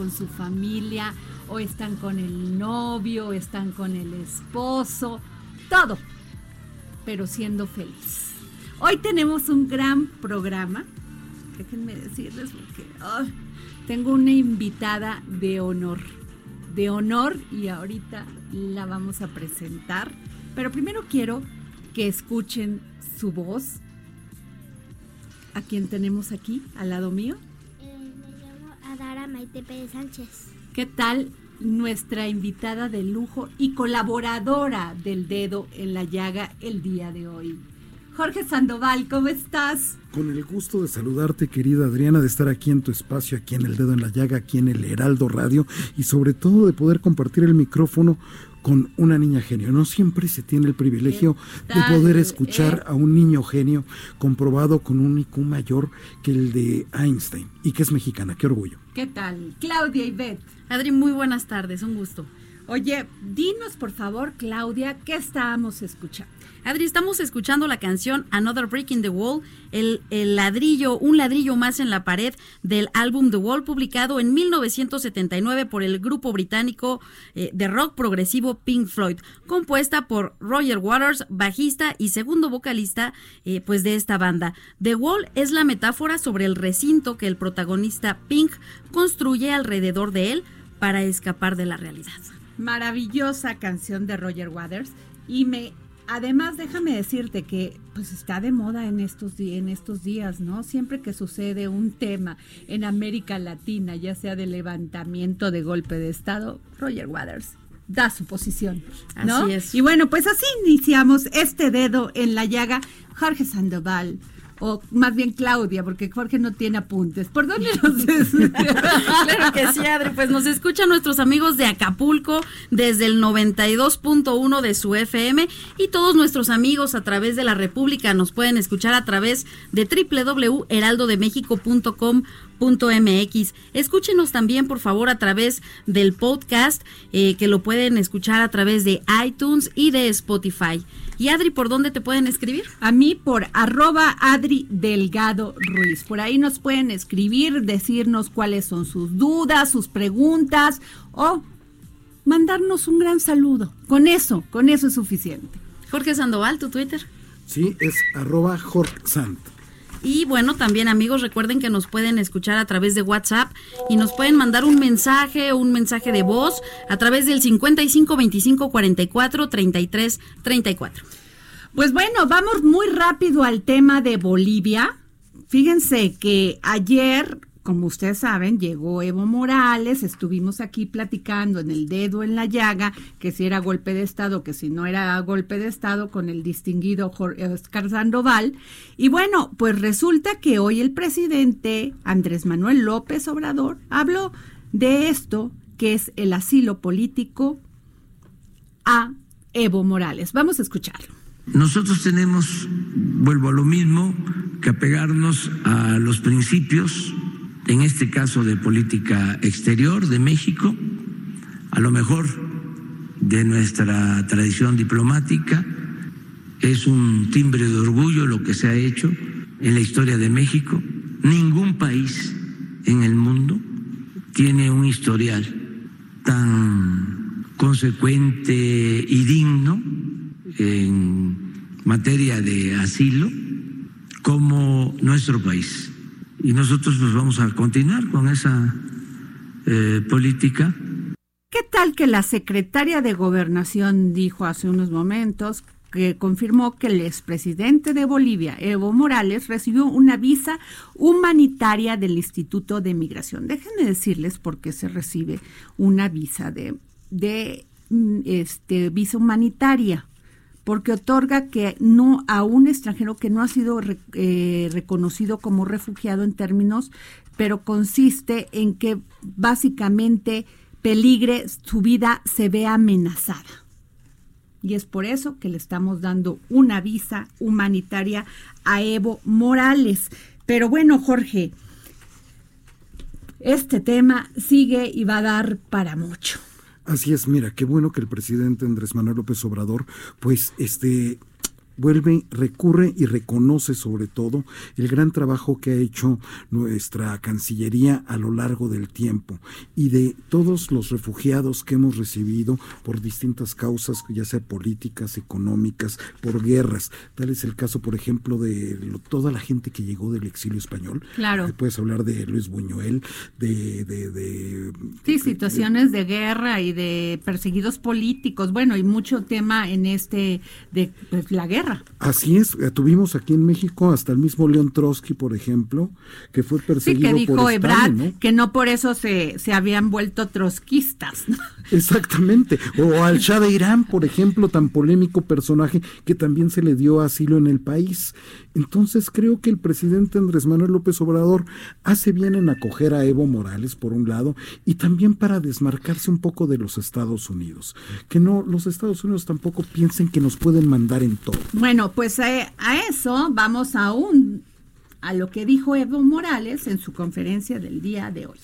Con su familia, o están con el novio, o están con el esposo, todo, pero siendo feliz. Hoy tenemos un gran programa. Déjenme decirles porque ay, tengo una invitada de honor. De honor y ahorita la vamos a presentar. Pero primero quiero que escuchen su voz. A quien tenemos aquí, al lado mío. Adara Maite Pérez Sánchez. ¿Qué tal nuestra invitada de lujo y colaboradora del dedo en la llaga el día de hoy? Jorge Sandoval, ¿cómo estás? Con el gusto de saludarte, querida Adriana, de estar aquí en tu espacio, aquí en El Dedo en la Llaga, aquí en el Heraldo Radio y sobre todo de poder compartir el micrófono con una niña genio. No siempre se tiene el privilegio ¿Qué de poder escuchar eh? a un niño genio comprobado con un IQ mayor que el de Einstein y que es mexicana. Qué orgullo. ¿Qué tal? Claudia y Beth. Adri, muy buenas tardes, un gusto. Oye, dinos por favor, Claudia, ¿qué estábamos escuchando? Adri, estamos escuchando la canción Another Brick in the Wall, el, el ladrillo, un ladrillo más en la pared del álbum The Wall, publicado en 1979 por el grupo británico eh, de rock progresivo Pink Floyd, compuesta por Roger Waters, bajista y segundo vocalista eh, pues de esta banda. The Wall es la metáfora sobre el recinto que el protagonista Pink construye alrededor de él para escapar de la realidad. Maravillosa canción de Roger Waters y me además déjame decirte que pues está de moda en estos, en estos días, ¿no? Siempre que sucede un tema en América Latina, ya sea de levantamiento de golpe de Estado, Roger Waters da su posición, ¿no? Así es. Y bueno, pues así iniciamos este dedo en la llaga. Jorge Sandoval, o más bien Claudia, porque Jorge no tiene apuntes. ¿Por dónde nos Claro que sí, Adri. Pues nos escuchan nuestros amigos de Acapulco desde el 92.1 de su FM y todos nuestros amigos a través de la República nos pueden escuchar a través de Escúchenos también, por favor, a través del podcast eh, que lo pueden escuchar a través de iTunes y de Spotify. Y Adri, ¿por dónde te pueden escribir? A mí por arroba Adri Delgado Ruiz. Por ahí nos pueden escribir, decirnos cuáles son sus dudas, sus preguntas o mandarnos un gran saludo. Con eso, con eso es suficiente. Jorge Sandoval, tu Twitter. Sí, es arroba Jorge Sant. Y bueno, también amigos, recuerden que nos pueden escuchar a través de WhatsApp y nos pueden mandar un mensaje, un mensaje de voz a través del 55 25 44 33 34. Pues bueno, vamos muy rápido al tema de Bolivia. Fíjense que ayer, como ustedes saben, llegó Evo Morales, estuvimos aquí platicando en el dedo en la llaga, que si era golpe de Estado, que si no era golpe de Estado, con el distinguido Jorge Oscar Sandoval. Y bueno, pues resulta que hoy el presidente Andrés Manuel López Obrador habló de esto, que es el asilo político a Evo Morales. Vamos a escucharlo. Nosotros tenemos, vuelvo a lo mismo, que apegarnos a los principios, en este caso de política exterior de México, a lo mejor de nuestra tradición diplomática. Es un timbre de orgullo lo que se ha hecho en la historia de México. Ningún país en el mundo tiene un historial tan consecuente y digno en materia de asilo como nuestro país. Y nosotros pues vamos a continuar con esa eh, política. ¿Qué tal que la secretaria de Gobernación dijo hace unos momentos que confirmó que el expresidente de Bolivia, Evo Morales, recibió una visa humanitaria del Instituto de Migración? Déjenme decirles por qué se recibe una visa de, de mm, este, visa humanitaria porque otorga que no a un extranjero que no ha sido eh, reconocido como refugiado en términos, pero consiste en que básicamente peligre su vida se ve amenazada. Y es por eso que le estamos dando una visa humanitaria a Evo Morales. Pero bueno, Jorge, este tema sigue y va a dar para mucho. Así es, mira, qué bueno que el presidente Andrés Manuel López Obrador, pues, este vuelve, recurre y reconoce sobre todo el gran trabajo que ha hecho nuestra Cancillería a lo largo del tiempo y de todos los refugiados que hemos recibido por distintas causas, ya sea políticas, económicas, por guerras. Tal es el caso, por ejemplo, de lo- toda la gente que llegó del exilio español. Claro. Eh, Puedes hablar de Luis Buñuel, de, de, de Sí, situaciones de guerra y de perseguidos políticos, bueno, y mucho tema en este de pues, la guerra. Así es, eh, tuvimos aquí en México hasta el mismo León Trotsky, por ejemplo, que fue Sí, perseguido que dijo por Ebrard Stalin, ¿no? que no por eso se, se habían vuelto trotskistas. ¿no? Exactamente. O al Shah de Irán, por ejemplo, tan polémico personaje que también se le dio asilo en el país. Entonces creo que el presidente Andrés Manuel López Obrador hace bien en acoger a Evo Morales, por un lado, y también para desmarcarse un poco de los Estados Unidos. Que no, los Estados Unidos tampoco piensen que nos pueden mandar en todo. Bueno, pues a, a eso vamos aún a lo que dijo Evo Morales en su conferencia del día de hoy.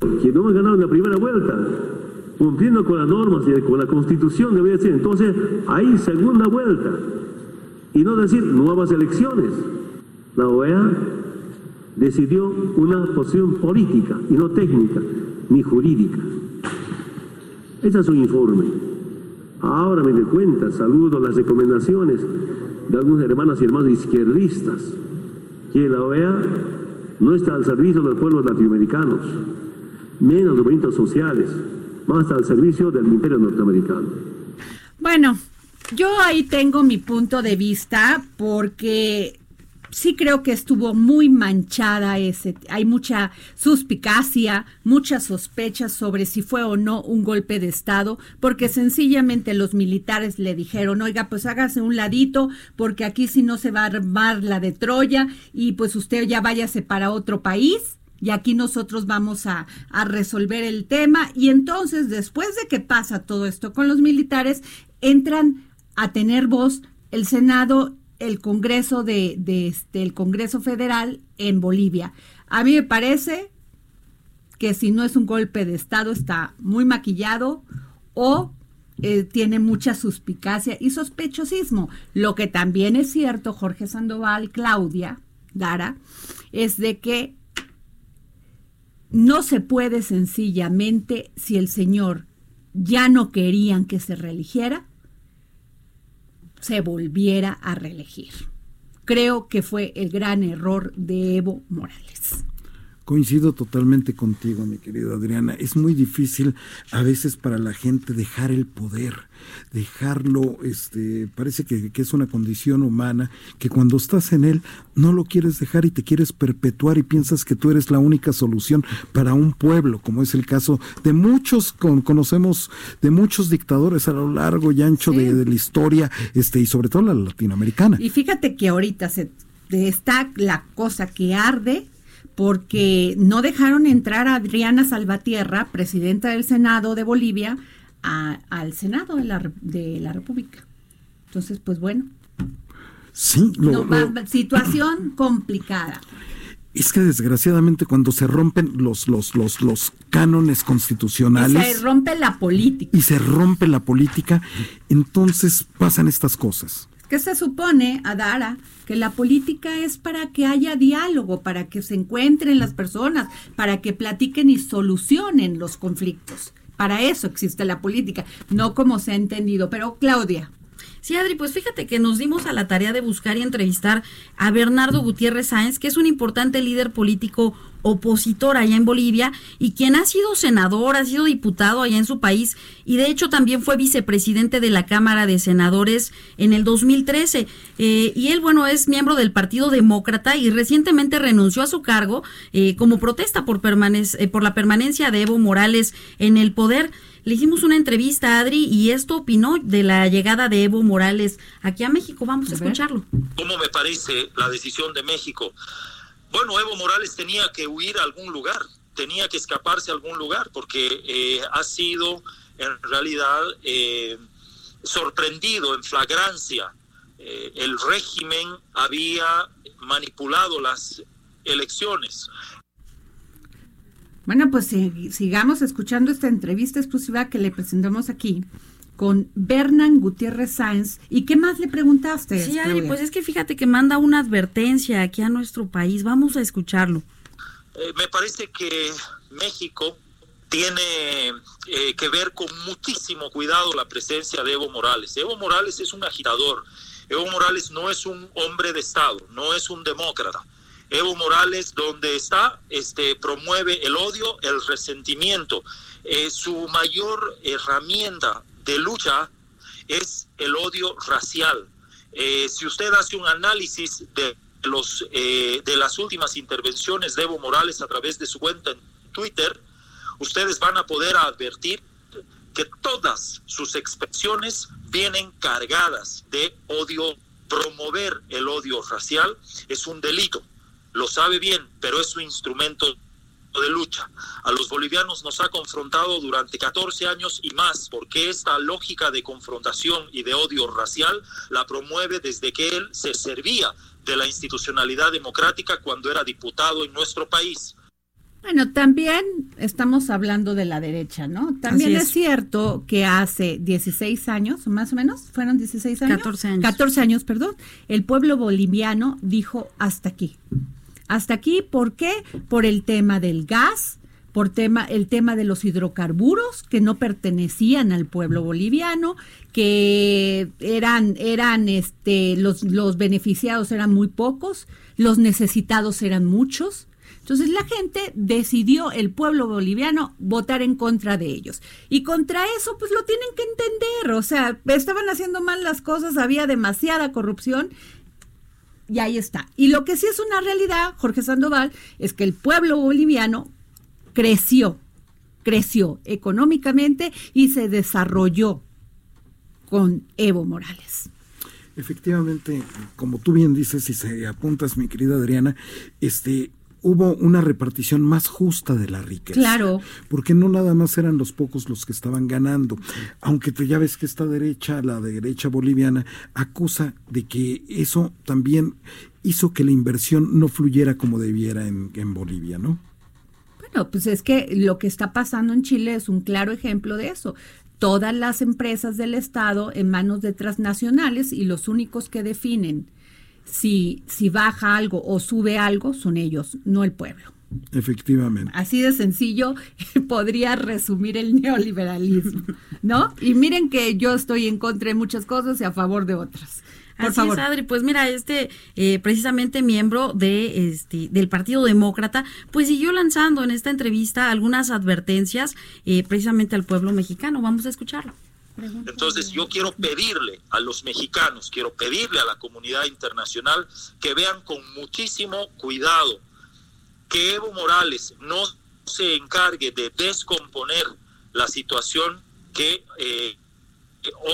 que no en la primera vuelta, cumpliendo con las normas y con la constitución debería decir, entonces hay segunda vuelta y no decir nuevas elecciones. La OEA decidió una posición política y no técnica ni jurídica. Ese es su informe. Ahora me doy cuenta, saludo las recomendaciones de algunos hermanos y hermanos izquierdistas, que la OEA no está al servicio de los pueblos latinoamericanos, menos los movimientos sociales, más al servicio del imperio norteamericano. Bueno, Yo ahí tengo mi punto de vista porque sí creo que estuvo muy manchada ese, hay mucha suspicacia, muchas sospechas sobre si fue o no un golpe de Estado, porque sencillamente los militares le dijeron, oiga, pues hágase un ladito, porque aquí si no se va a armar la de Troya y pues usted ya váyase para otro país y aquí nosotros vamos a, a, resolver el tema. Y entonces, después de que pasa todo esto con los militares, entran a tener voz el Senado, el Congreso de, de este, el Congreso Federal en Bolivia. A mí me parece que si no es un golpe de Estado, está muy maquillado o eh, tiene mucha suspicacia y sospechosismo. Lo que también es cierto, Jorge Sandoval, Claudia, Dara, es de que no se puede sencillamente, si el señor ya no querían que se reeligiera, se volviera a reelegir. Creo que fue el gran error de Evo Morales. Coincido totalmente contigo, mi querida Adriana. Es muy difícil a veces para la gente dejar el poder, dejarlo, este, parece que, que, es una condición humana, que cuando estás en él no lo quieres dejar y te quieres perpetuar y piensas que tú eres la única solución para un pueblo, como es el caso de muchos, con, conocemos de muchos dictadores a lo largo y ancho sí. de, de, la historia, este, y sobre todo la latinoamericana. Y fíjate que ahorita se está la cosa que arde porque no dejaron entrar a Adriana Salvatierra, presidenta del Senado de Bolivia, a, al Senado de la, de la República. Entonces, pues bueno. Sí, lo, no, lo, situación complicada. Es que desgraciadamente cuando se rompen los, los, los, los cánones constitucionales. Y se rompe la política. Y se rompe la política, entonces pasan estas cosas que se supone, Adara, que la política es para que haya diálogo, para que se encuentren las personas, para que platiquen y solucionen los conflictos. Para eso existe la política, no como se ha entendido. Pero Claudia. Sí, Adri, pues fíjate que nos dimos a la tarea de buscar y entrevistar a Bernardo Gutiérrez Sáenz, que es un importante líder político opositor allá en Bolivia y quien ha sido senador, ha sido diputado allá en su país y de hecho también fue vicepresidente de la Cámara de Senadores en el 2013. Eh, y él, bueno, es miembro del Partido Demócrata y recientemente renunció a su cargo eh, como protesta por, eh, por la permanencia de Evo Morales en el poder. Le hicimos una entrevista a Adri y esto opinó de la llegada de Evo Morales aquí a México. Vamos a, a escucharlo. ¿Cómo me parece la decisión de México? Bueno, Evo Morales tenía que huir a algún lugar, tenía que escaparse a algún lugar, porque eh, ha sido en realidad eh, sorprendido en flagrancia. Eh, el régimen había manipulado las elecciones. Bueno, pues sigamos escuchando esta entrevista exclusiva que le presentamos aquí con Bernan Gutiérrez Sáenz. ¿Y qué más le preguntaste? Sí, Adri, pues es que fíjate que manda una advertencia aquí a nuestro país. Vamos a escucharlo. Eh, me parece que México tiene eh, que ver con muchísimo cuidado la presencia de Evo Morales. Evo Morales es un agitador. Evo Morales no es un hombre de Estado, no es un demócrata. Evo Morales, donde está, este, promueve el odio, el resentimiento. Eh, su mayor herramienta de lucha es el odio racial. Eh, si usted hace un análisis de los eh, de las últimas intervenciones de Evo Morales a través de su cuenta en Twitter, ustedes van a poder advertir que todas sus expresiones vienen cargadas de odio. Promover el odio racial es un delito. Lo sabe bien, pero es su instrumento de lucha. A los bolivianos nos ha confrontado durante 14 años y más, porque esta lógica de confrontación y de odio racial la promueve desde que él se servía de la institucionalidad democrática cuando era diputado en nuestro país. Bueno, también estamos hablando de la derecha, ¿no? También es. es. cierto que hace 16 años, más o menos, fueron 16 años. 14 años. 14 años, perdón. El pueblo boliviano dijo hasta aquí. Hasta aquí, ¿por qué? Por el tema del gas, por tema, el tema de los hidrocarburos que no pertenecían al pueblo boliviano, que eran, eran este, los, los beneficiados eran muy pocos, los necesitados eran muchos. Entonces la gente decidió, el pueblo boliviano, votar en contra de ellos. Y contra eso, pues lo tienen que entender. O sea, estaban haciendo mal las cosas, había demasiada corrupción. Y ahí está. Y lo que sí es una realidad, Jorge Sandoval, es que el pueblo boliviano creció, creció económicamente y se desarrolló con Evo Morales. Efectivamente, como tú bien dices y se apuntas, mi querida Adriana, este hubo una repartición más justa de la riqueza. Claro. Porque no nada más eran los pocos los que estaban ganando. Aunque tú ya ves que esta derecha, la derecha boliviana, acusa de que eso también hizo que la inversión no fluyera como debiera en, en Bolivia, ¿no? Bueno, pues es que lo que está pasando en Chile es un claro ejemplo de eso todas las empresas del Estado en manos de transnacionales y los únicos que definen si, si baja algo o sube algo son ellos, no el pueblo. Efectivamente. Así de sencillo podría resumir el neoliberalismo, ¿no? Y miren que yo estoy en contra de muchas cosas y a favor de otras. Por Así favor. es, Adri. Pues mira, este eh, precisamente miembro de este del Partido Demócrata, pues siguió lanzando en esta entrevista algunas advertencias eh, precisamente al pueblo mexicano. Vamos a escucharlo. Entonces yo quiero pedirle a los mexicanos, quiero pedirle a la comunidad internacional que vean con muchísimo cuidado que Evo Morales no se encargue de descomponer la situación que eh,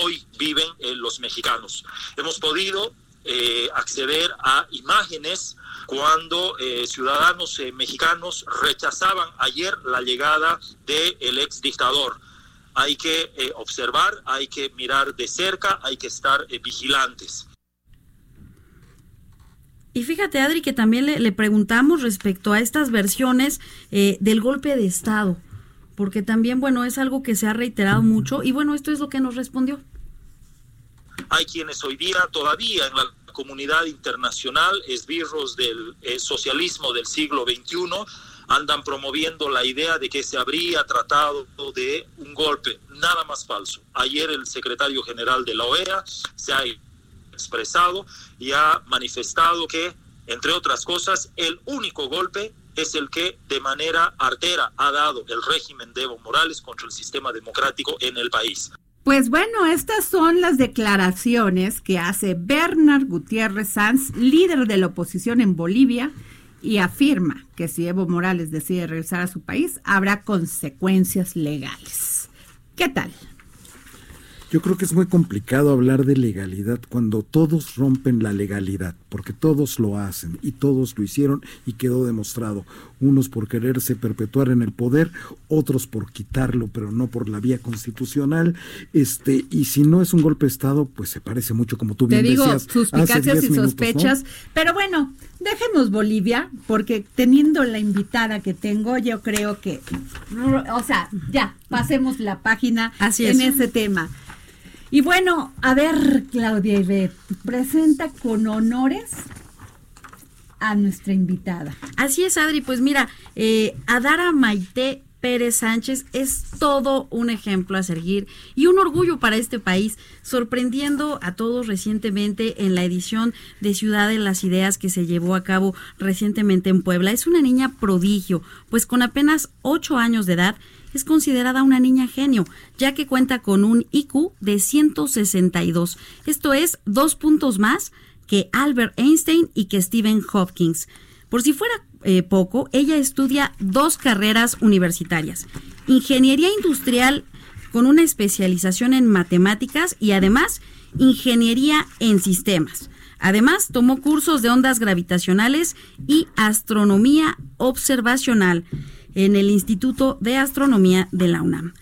hoy viven eh, los mexicanos. Hemos podido eh, acceder a imágenes cuando eh, ciudadanos mexicanos rechazaban ayer la llegada del ex dictador. Hay que eh, observar, hay que mirar de cerca, hay que estar eh, vigilantes. Y fíjate, Adri, que también le, le preguntamos respecto a estas versiones eh, del golpe de Estado, porque también, bueno, es algo que se ha reiterado mucho y bueno, esto es lo que nos respondió. Hay quienes hoy día todavía en la comunidad internacional, esbirros del eh, socialismo del siglo XXI, andan promoviendo la idea de que se habría tratado de un golpe, nada más falso. Ayer el secretario general de la OEA se ha expresado y ha manifestado que, entre otras cosas, el único golpe es el que de manera artera ha dado el régimen de Evo Morales contra el sistema democrático en el país. Pues bueno, estas son las declaraciones que hace Bernard Gutiérrez Sanz, líder de la oposición en Bolivia, y afirma que si Evo Morales decide regresar a su país, habrá consecuencias legales. ¿Qué tal? Yo creo que es muy complicado hablar de legalidad cuando todos rompen la legalidad, porque todos lo hacen y todos lo hicieron y quedó demostrado. Unos por quererse perpetuar en el poder, otros por quitarlo, pero no por la vía constitucional. Este, y si no es un golpe de Estado, pues se parece mucho como tú Te bien digo, decías. suspicacias 10 y minutos, ¿no? sospechas. Pero bueno, dejemos Bolivia, porque teniendo la invitada que tengo, yo creo que, o sea, ya, pasemos la página Así en es. ese tema. Y bueno, a ver, Claudia Ibet, presenta con honores a nuestra invitada. Así es, Adri. Pues mira, eh, Adara Maite Pérez Sánchez es todo un ejemplo a seguir y un orgullo para este país, sorprendiendo a todos recientemente en la edición de Ciudad de las Ideas que se llevó a cabo recientemente en Puebla. Es una niña prodigio, pues con apenas ocho años de edad es considerada una niña genio, ya que cuenta con un IQ de 162. Esto es dos puntos más que Albert Einstein y que Stephen Hopkins. Por si fuera eh, poco, ella estudia dos carreras universitarias, ingeniería industrial con una especialización en matemáticas y además ingeniería en sistemas. Además, tomó cursos de ondas gravitacionales y astronomía observacional en el Instituto de Astronomía de la UNAM.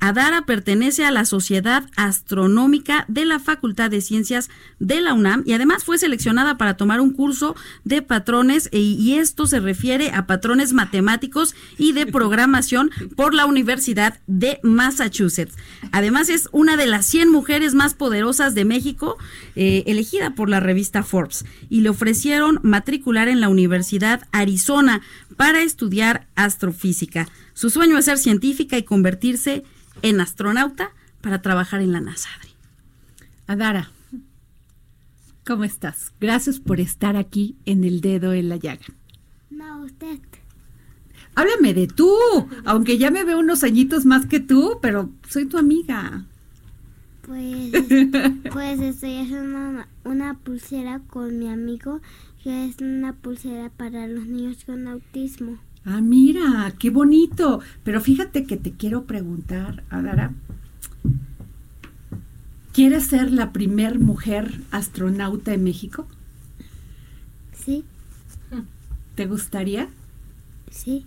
Adara pertenece a la Sociedad Astronómica de la Facultad de Ciencias de la UNAM y además fue seleccionada para tomar un curso de patrones e- y esto se refiere a patrones matemáticos y de programación por la Universidad de Massachusetts. Además es una de las 100 mujeres más poderosas de México eh, elegida por la revista Forbes y le ofrecieron matricular en la Universidad Arizona para estudiar astrofísica. Su sueño es ser científica y convertirse en astronauta para trabajar en la NASA. Adri. Adara, ¿cómo estás? Gracias por estar aquí en el dedo en la llaga. No, usted. Háblame de tú, aunque ya me veo unos añitos más que tú, pero soy tu amiga. Pues, pues estoy haciendo una, una pulsera con mi amigo, que es una pulsera para los niños con autismo. Ah, mira, qué bonito. Pero fíjate que te quiero preguntar, Adara. ¿Quieres ser la primer mujer astronauta en México? Sí, ¿Te gustaría? sí.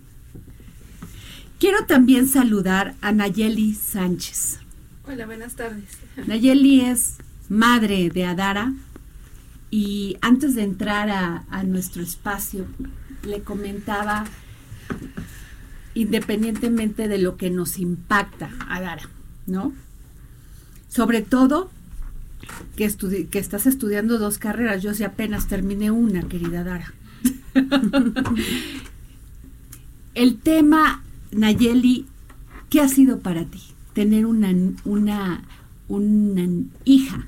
Quiero también saludar a Nayeli Sánchez. Hola, buenas tardes. Nayeli es madre de Adara y antes de entrar a, a nuestro espacio le comentaba, independientemente de lo que nos impacta Adara, ¿no? Sobre todo que, que estás estudiando dos carreras, yo sí apenas terminé una, querida Adara. El tema, Nayeli, ¿qué ha sido para ti tener una, una, una hija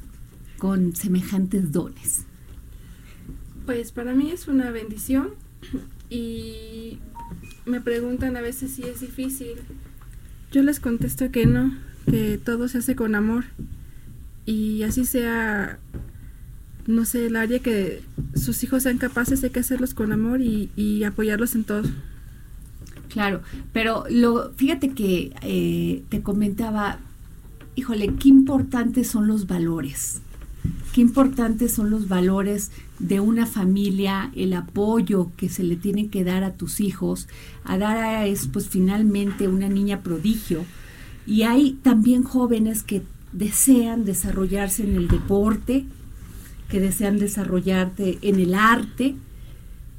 con semejantes dones? Pues para mí es una bendición y me preguntan a veces si es difícil. Yo les contesto que no, que todo se hace con amor y así sea, no sé, el área que sus hijos sean capaces hay que hacerlos con amor y, apoyarlos en todo. Claro, pero lo, fíjate que eh, te comentaba, híjole, qué importantes son los valores. Qué importantes son los valores de una familia, el apoyo que se le tiene que dar a tus hijos. Adara es pues finalmente una niña prodigio y hay también jóvenes que desean desarrollarse en el deporte, que desean desarrollarte en el arte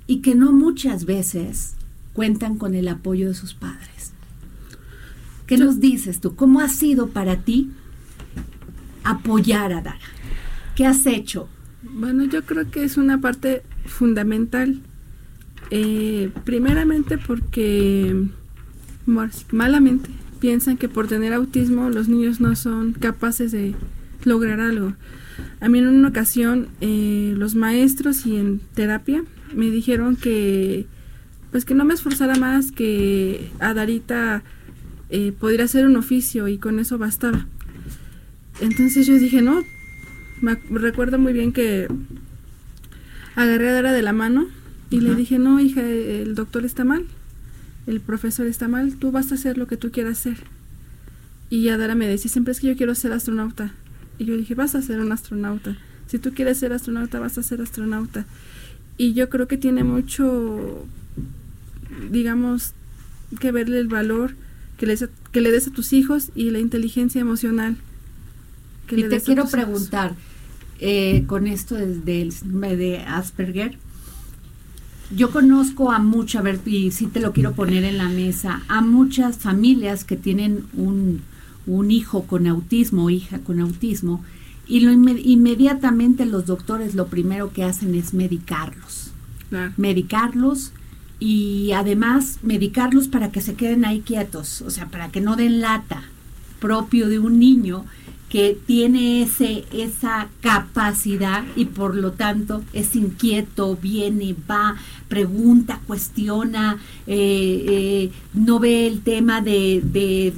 y que no muchas veces cuentan con el apoyo de sus padres. ¿Qué nos dices tú? ¿Cómo ha sido para ti apoyar a Dara? ¿Qué has hecho? Bueno, yo creo que es una parte fundamental. Eh, primeramente porque malamente piensan que por tener autismo los niños no son capaces de lograr algo. A mí en una ocasión eh, los maestros y en terapia me dijeron que pues que no me esforzara más, que a Darita eh, podría hacer un oficio y con eso bastaba. Entonces yo dije, no, me recuerdo muy bien que agarré a Dara de la mano y le dije, no, hija, el doctor está mal, el profesor está mal, tú vas a hacer lo que tú quieras hacer. Y Adara me decía, siempre es que yo quiero ser astronauta. Y yo dije, vas a ser un astronauta. Si tú quieres ser astronauta, vas a ser astronauta. Y yo creo que tiene mucho, digamos, que verle el valor que le, que le des a tus hijos y la inteligencia emocional. Que y le te quiero preguntar, eh, con esto del del síndrome de Asperger, yo conozco a muchas, a ver, y sí te lo quiero poner en la mesa, a muchas familias que tienen un, un hijo con autismo o hija con autismo, y lo inme- inmediatamente los doctores lo primero que hacen es medicarlos. Claro. medicarlos y además medicarlos para que se queden ahí quietos, o sea, para que no den lata, propio de un niño que tiene ese esa capacidad y por lo tanto es inquieto, viene, va, pregunta, cuestiona, eh, eh, no ve el tema de, de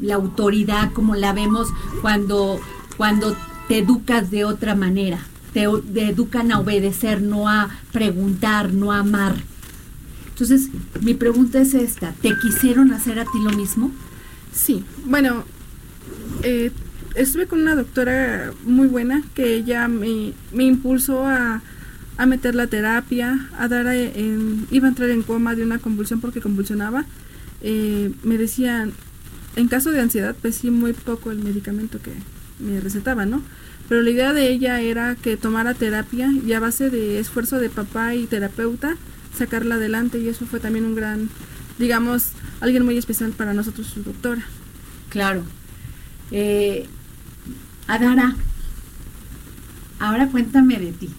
la autoridad como la vemos cuando, cuando te educas de otra manera te, te educan a obedecer, no a preguntar, no a amar. Entonces, mi pregunta es esta, ¿te quisieron hacer a ti lo mismo? Sí, bueno, eh, estuve con una doctora muy buena que ella me, impulsó a, a meter la terapia, a dar, eh, en- iba a entrar en coma de una convulsión porque convulsionaba. Eh, me decían, en caso de ansiedad, pues sí, muy poco el medicamento que me recetaba, ¿no? Pero la idea de ella era que tomara terapia y a base de esfuerzo de papá y terapeuta, sacarla adelante y eso fue también un gran, digamos, alguien muy especial para nosotros, su doctora. Claro. Eh, Adara, ahora cuéntame de ti.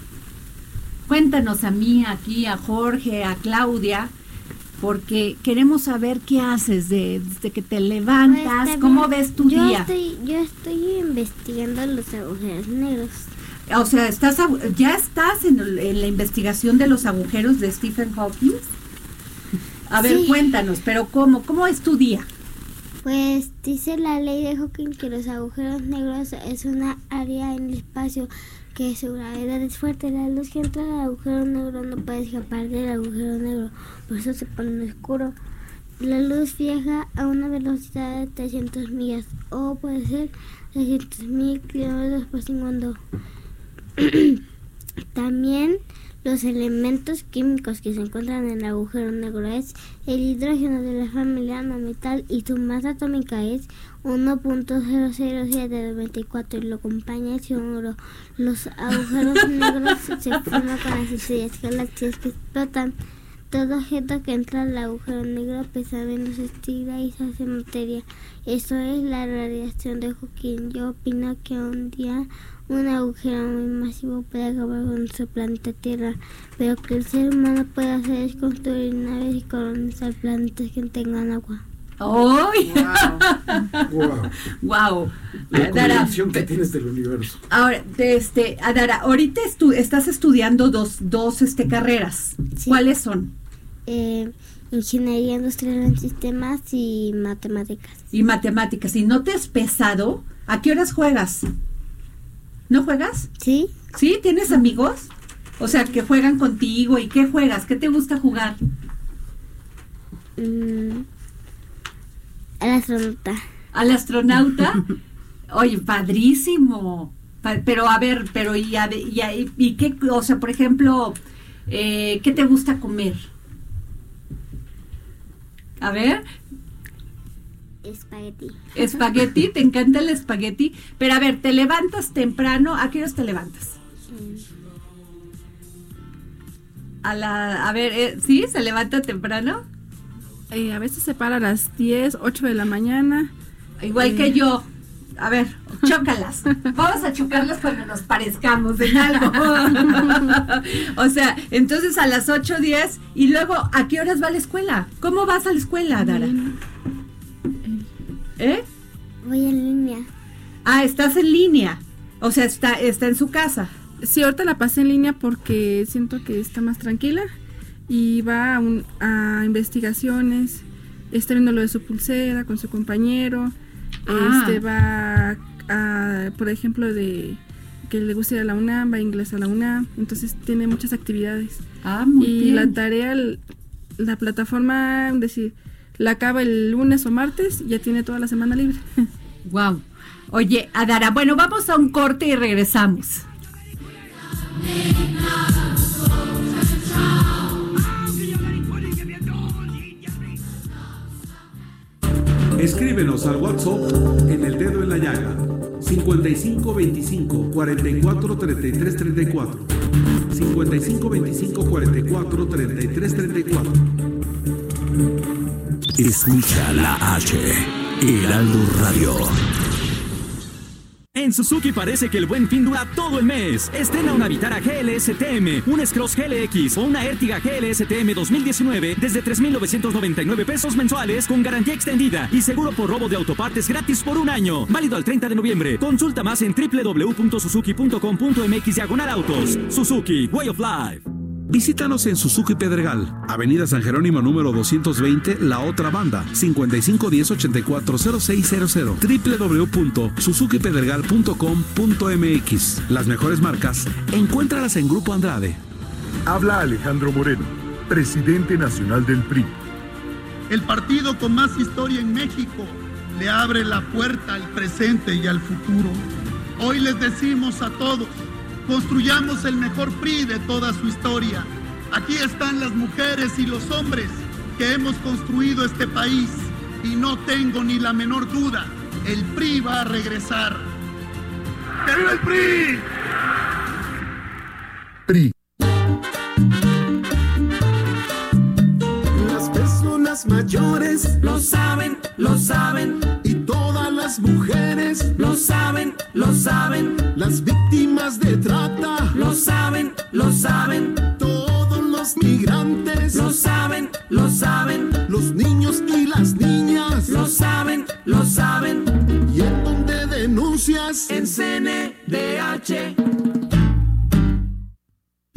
Cuéntanos a mí, aquí, a Jorge, a Claudia, porque queremos saber qué haces de- desde que te levantas, Está cómo ves tu yo día. Estoy, yo estoy investigando los agujeros negros. O sea, estás ya estás en, la investigación de los agujeros de Stephen Hawking. A ver, Sí. cuéntanos, pero ¿cómo? ¿Cómo es tu día? Pues dice la ley de Hawking que los agujeros negros es una área en el espacio que su gravedad es fuerte. La luz que entra al agujero negro no puede escapar del agujero negro, por eso se pone oscuro. La luz viaja a una velocidad de 300 millas o puede ser 300 mil kilómetros por segundo. También los elementos químicos que se encuentran en el agujero negro es el hidrógeno de la familia no metal y su masa atómica es 1.00794 y lo acompaña el cianuro. Los agujeros negros se forman con las estrellas galaxias que explotan. Todo objeto que entra al agujero negro pesa menos, estira y se hace materia. Eso es la radiación de Hawking. Yo opino que un día un agujero muy masivo puede acabar con nuestro planeta Tierra, pero que el ser humano puede hacer es construir naves y colonizar planetas que tengan agua. ¡Ay! Wow. ¡Wow! La Adara, que tienes del universo. ahora, de este, Adara, ahorita estu- estás estudiando dos, dos este, carreras. ¿Cuáles son? Eh, ingeniería industrial en sistemas y matemáticas. Y matemáticas. ¿Y no te has pesado? ¿A qué horas juegas? ¿No juegas? Sí. ¿Sí? ¿Tienes amigos? O sea, que juegan contigo. ¿Y qué juegas? ¿Qué te gusta jugar? Mm, el astronauta. ¿Al astronauta? Oye, padrísimo. Pa- pero a ver, pero y, a- y, a- y qué, o sea, por ejemplo, eh, ¿qué te gusta comer? A ver, Espagueti. espagueti, te encanta el espagueti, pero a ver, te levantas temprano, ¿a qué horas te levantas? A la, a ver, eh, ¿sí? ¿Se levanta temprano? Eh, a veces se para a las 10, 8 de la mañana. Igual Eh, que yo. A ver, chócalas. Vamos a chocarlas cuando nos parezcamos en algo. o sea, entonces a las 8, 10 y luego, ¿a qué horas va a la escuela? ¿Cómo vas a la escuela, Dara? ¿Eh? Voy en línea. Ah, estás en línea. O sea, está, está en su casa. Sí, ahorita la pasé en línea porque siento que está más tranquila y va a, un- a investigaciones, está viendo lo de su pulsera con su compañero, Ah. este va a, por ejemplo, de que le gusta ir a la UNAM, va a inglés a la UNAM, entonces tiene muchas actividades. Ah, muy y bien. la tarea, la plataforma, decir, la acaba el lunes o martes y ya tiene toda la semana libre. Wow. Oye, Adara, bueno, vamos a un corte y regresamos. Escríbenos al WhatsApp en el dedo en la llaga 55 25 44 33 34 55 25 44 33 34 Escucha la H, Heraldo Radio. En Suzuki parece que el buen fin dura todo el mes. Estrena una Vitara GLSTM, un S-Cross GLX o una Ertiga GLSTM 2019 desde 3,999 pesos mensuales con garantía extendida y seguro por robo de autopartes gratis por un año. Válido al 30 de noviembre. Consulta más en www.suzuki.com.mx diagonal autos. Suzuki, Way of Life. Visítanos en Suzuki Pedregal, Avenida San Jerónimo número 220, La Otra Banda, 5510-840600, www.suzukipedregal.com.mx. Las mejores marcas, encuéntralas en Grupo Andrade. Habla Alejandro Moreno, presidente nacional del PRI. El partido con más historia en México le abre la puerta al presente y al futuro. Hoy les decimos a todos, construyamos el mejor PRI de toda su historia. Aquí están las mujeres y los hombres que hemos construido este país y no tengo ni la menor duda, el PRI va a regresar. ¡Que viva el PRI! PRI. Las personas mayores lo saben, lo saben. Las mujeres lo saben, lo saben. Las víctimas de trata lo saben, lo saben. Todos los migrantes lo saben, lo saben. Los niños y las niñas lo saben, lo saben. Y en donde denuncias en CNDH.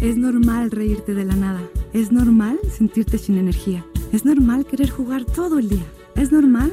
Es normal reírte de la nada. Es normal sentirte sin energía. Es normal querer jugar todo el día. Es normal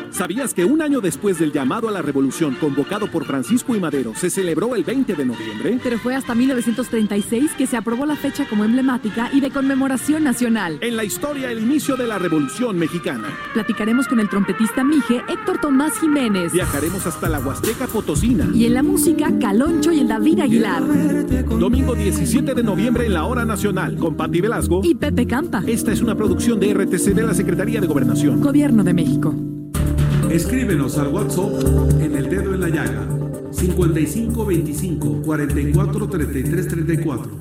¿Sabías que un año después del llamado a la revolución convocado por Francisco y Madero se celebró el 20 de noviembre? Pero fue hasta 1936 que se aprobó la fecha como emblemática y de conmemoración nacional. En la historia, el inicio de la revolución mexicana. Platicaremos con el trompetista Mije Héctor Tomás Jiménez. Viajaremos hasta la Huasteca Potosina. Y en la música, Caloncho y el David Aguilar. Domingo 17 de noviembre en la Hora Nacional con Patti Velasco y Pepe Campa. Esta es una producción de RTC de la Secretaría de Gobernación. Gobierno de México. Escríbenos al WhatsApp en el dedo en la llaga 55 25 44 33 34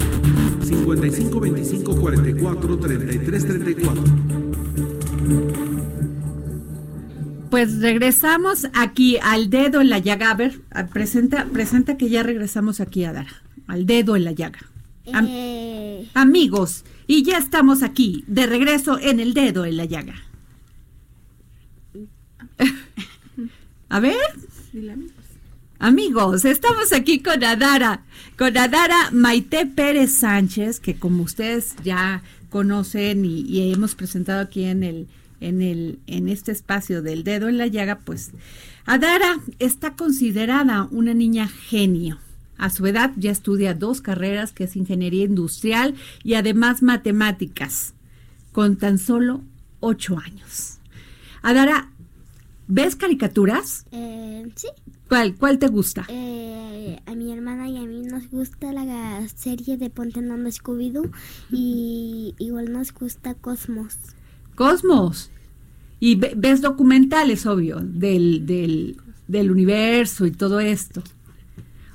55 25 44 33 34 Pues regresamos aquí al dedo en la llaga. A ver, a- presenta, presenta que ya regresamos aquí a Dara. Al dedo en la llaga. Am- Eh, Amigos, y ya estamos aquí, de regreso en el dedo en la llaga. A ver, amigos, estamos aquí con Adara, con Adara Maite Pérez Sánchez, que como ustedes ya conocen y, y hemos presentado aquí en el, en el, en este espacio del dedo en la llaga, pues Adara está considerada una niña genio. A su edad ya estudia dos carreras, que es ingeniería industrial y además matemáticas, con tan solo ocho años. Adara, ¿ves caricaturas? eh, sí. ¿Cuál, cuál te gusta? Eh, a mi hermana y a mí nos gusta la serie de Ponte en Onda Scooby-Doo y igual nos gusta Cosmos. Cosmos. Y ve- ves documentales, obvio, del, del, del universo y todo esto.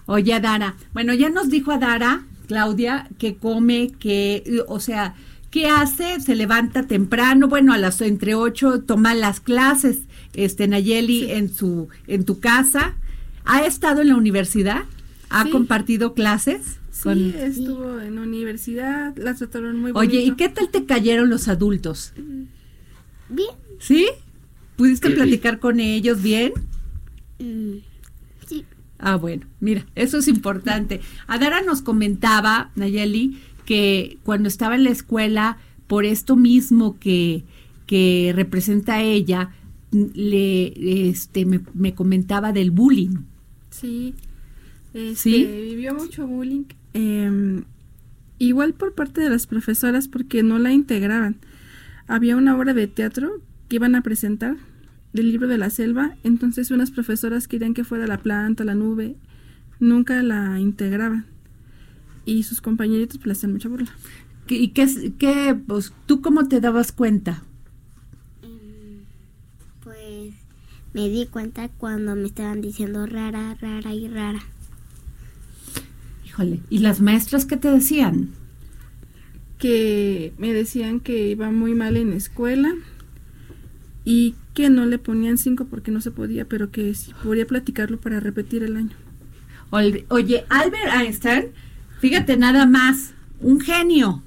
Oye, Adara, bueno, ya nos dijo Adara, Claudia, que come, que, o sea, ¿qué hace? Se levanta temprano, bueno, a las entre ocho toma las clases, este, Nayeli, en su, en tu casa. ¿Ha estado en la universidad? ¿Ha Sí. compartido clases? Sí, con- estuvo en universidad, la trataron muy bonito. Oye, ¿y qué tal te cayeron los adultos? Bien. ¿Sí? ¿Pudiste platicar con ellos bien? Mm, sí. Ah, bueno, mira, eso es importante. Adara nos comentaba, Nayeli, que cuando estaba en la escuela, por esto mismo que, que representa ella, n- le, este, me, me comentaba del bullying. Sí. Este, ¿Sí? Vivió mucho bullying. eh, igual por parte de las profesoras porque no la integraban. Había una obra de teatro que iban a presentar del libro de la selva, entonces unas profesoras querían que fuera la planta, la nube, nunca la integraban. Y sus compañeritos pues, le hacían mucha burla. ¿Qué- ¿Y qué, es- qué, pues, tú cómo te dabas cuenta? Pues me di cuenta cuando me estaban diciendo rara, rara y rara. Híjole, ¿y las maestras qué te decían? que me decían que iba muy mal en escuela y que no le ponían cinco porque no se podía, pero que sí podía platicarlo para repetir el año. Oye, Albert Einstein, fíjate nada más, un genio,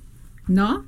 ¿no?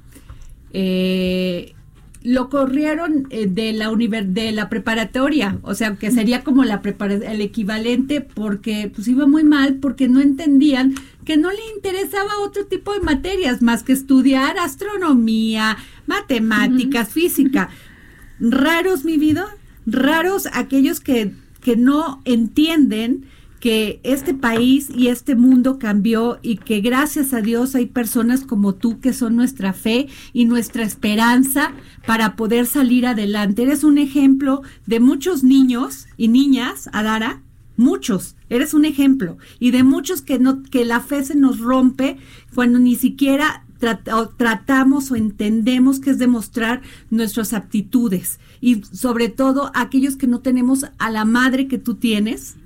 Eh, lo corrieron eh, de la univer de la preparatoria, o sea, que sería como la el equivalente porque pues iba muy mal porque no entendían que no le interesaba otro tipo de materias más que estudiar astronomía, matemáticas, física. Raros mi vida, raros aquellos que que no entienden que este país y este mundo cambió y que gracias a Dios hay personas como tú que son nuestra fe y nuestra esperanza para poder salir adelante. Eres un ejemplo de muchos niños y niñas, Adara, muchos, eres un ejemplo y de muchos que no que la fe se nos rompe cuando ni siquiera tratamos o entendemos que es demostrar nuestras aptitudes y sobre todo aquellos que no tenemos a la madre que tú tienes,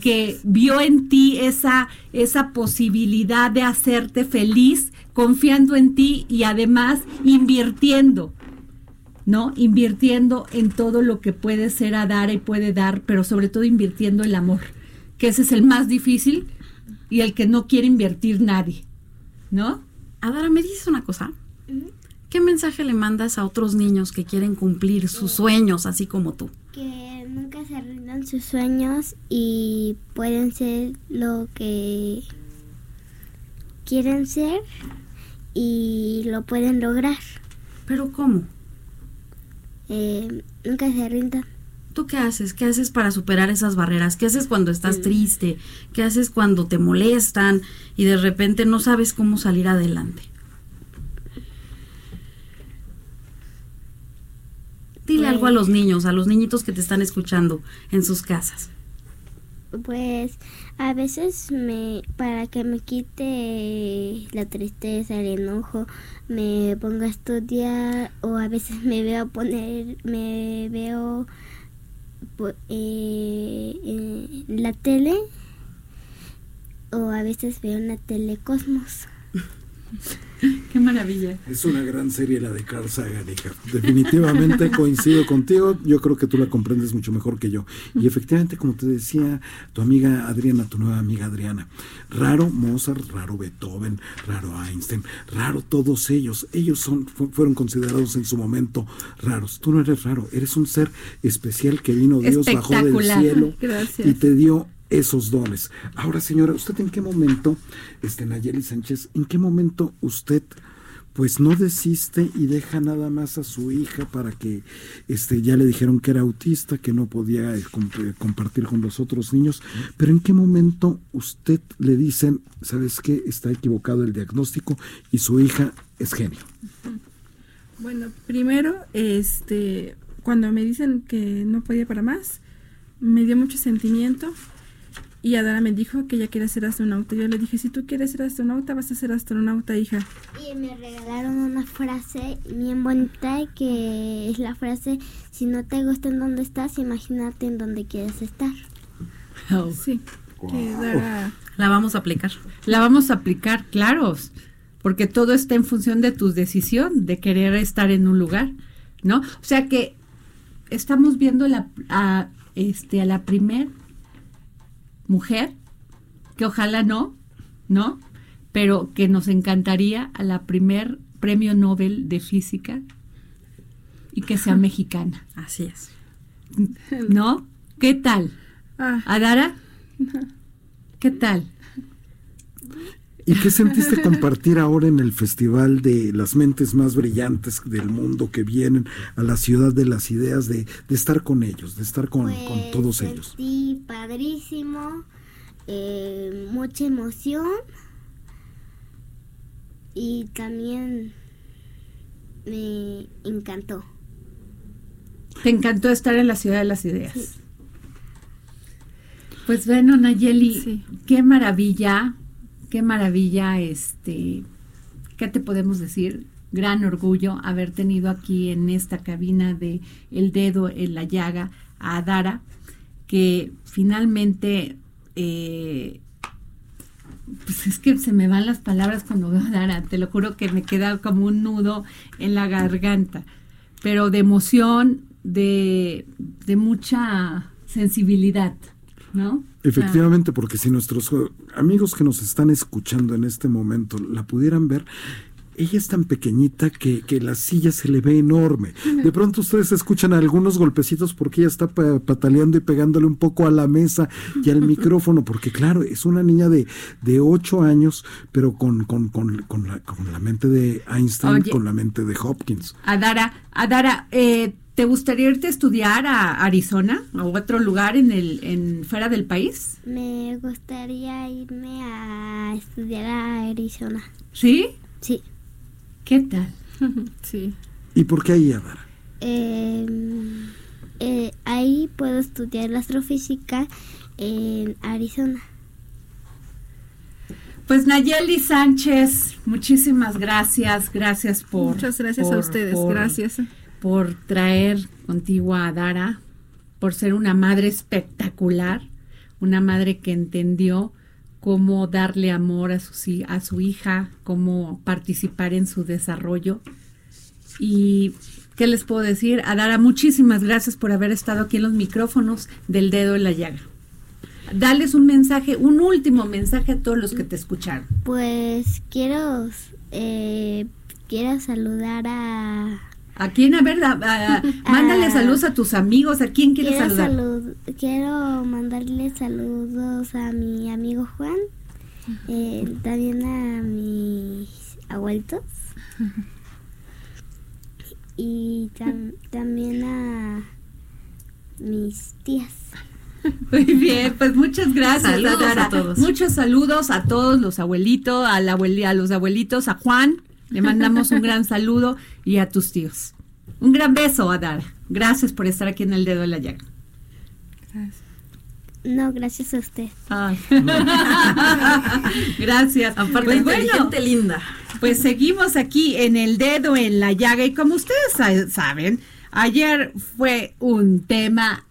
que vio en ti esa, esa posibilidad de hacerte feliz, confiando en ti y además invirtiendo. ¿no? Invirtiendo en todo lo que puede ser a dar y puede dar, pero sobre todo invirtiendo el amor, que ese es el más difícil y el que no quiere invertir nadie, ¿no? Adara, ¿me dices una cosa? ¿Qué mensaje le mandas a otros niños que quieren cumplir sus sueños así como tú? Que nunca se rindan sus sueños y pueden ser lo que quieren ser y lo pueden lograr. ¿Pero cómo? Eh, nunca se rindan. ¿Tú qué haces? ¿Qué haces para superar esas barreras? ¿Qué haces cuando estás mm. triste? ¿Qué haces cuando te molestan y de repente no sabes cómo salir adelante? Dile algo a los pues niños, a los niñitos que te están escuchando en sus casas. Pues a veces me para que me quite la tristeza, el enojo, me pongo a estudiar o a veces me veo poner me veo eh, en la tele o a veces veo en la tele Cosmos. Qué maravilla. Es una gran serie la de Carl Sagan, Definitivamente coincido contigo. Yo creo que tú la comprendes mucho mejor que yo. Y efectivamente, como te decía tu amiga Adriana, tu nueva amiga Adriana, raro Mozart, raro Beethoven, raro Einstein, raro todos ellos. Ellos son, fueron considerados en su momento raros. Tú no eres raro, eres un ser especial que vino Dios, bajó del cielo y te dio esos dones. Ahora, señora, ¿usted en qué momento, este, Nayeli Sánchez, en qué momento usted pues no desiste y deja nada más a su hija para que este ya le dijeron que era autista, que no podía eh, compartir con los otros niños, pero en qué momento usted le dicen, ¿sabes qué? Está equivocado el diagnóstico y su hija es genio. Bueno, primero, este, cuando me dicen que no podía para más, me dio mucho sentimiento, y Adara me dijo que ella quiere ser astronauta. Yo le dije, si tú quieres ser astronauta, vas a ser astronauta, hija. Y me regalaron una frase bien bonita que es la frase, si no te gusta en donde estás, imagínate en donde quieres estar. Oh. Sí. La vamos a aplicar. La vamos a aplicar, claro, porque todo está en función de tu decisión de querer estar en un lugar, ¿no? O sea que estamos viendo la, a, este, a la primer mujer, que ojalá no, ¿no? Pero que nos encantaría a la primer premio Nobel de física y que sea mexicana. Así es. ¿No? ¿Qué tal? Ah. ¿Adara? ¿Qué tal? ¿Y qué sentiste compartir ahora en el Festival de las Mentes Más Brillantes del Mundo que vienen a la ciudad de las ideas, de, estar con ellos, de estar con, con todos ellos? Sí, padrísimo, eh, mucha emoción y también me encantó. Te encantó estar en la ciudad de las ideas. Pues bueno, Nayeli, qué maravilla qué maravilla, este, ¿qué te podemos decir? Gran orgullo haber tenido aquí en esta cabina de El Dedo en la Llaga a Adara, que finalmente, eh, pues es que se me van las palabras cuando veo a Adara, te lo juro que me queda como un nudo en la garganta, pero de emoción, de, de mucha sensibilidad, ¿no? Efectivamente, porque si nuestros amigos que nos están escuchando en este momento la pudieran ver, ella es tan pequeñita que, que, la silla se le ve enorme. De pronto ustedes escuchan algunos golpecitos porque ella está pataleando y pegándole un poco a la mesa y al micrófono, porque claro, es una niña de, de 8 años, pero con, con, con, con la, la, mente de Einstein, con la mente de Hopkins. Adara, Adara, eh, ¿te gustaría irte a estudiar a Arizona o otro lugar en el en fuera del país? Me gustaría irme a estudiar a Arizona. ¿Sí? Sí. ¿Qué tal? sí. ¿Y por qué ahí, Adara? Eh, eh, ahí puedo estudiar la astrofísica en Arizona. Pues Nayeli Sánchez, muchísimas gracias, gracias por... Muchas gracias a ustedes, gracias. Por traer contigo a Dara, por ser una madre espectacular, una madre que entendió cómo darle amor a su, a su hija, cómo participar en su desarrollo. Y, ¿qué les puedo decir? Adara, muchísimas gracias por haber estado aquí en los micrófonos del dedo en la llaga. Dales un mensaje, un último mensaje a todos los que te escucharon. Pues quiero, eh, quiero saludar a ¿A quién? A ver, mándale saludos a tus amigos. ¿A quién quieres saludar? quiero mandarle saludos a mi amigo Juan, eh, también a mis abuelitos y también a mis tías. Muy bien, pues muchas gracias. a todos. Muchos saludos a todos los abuelitos, a, la a los abuelitos, a Juan, le mandamos un gran saludo y a tus tíos. Un gran beso, Adara. Gracias por estar aquí en el dedo de la llaga. Gracias. No, gracias a usted. gracias. Aparte, pues gente linda. Pues seguimos aquí en el dedo en la llaga y como ustedes saben, ayer fue un tema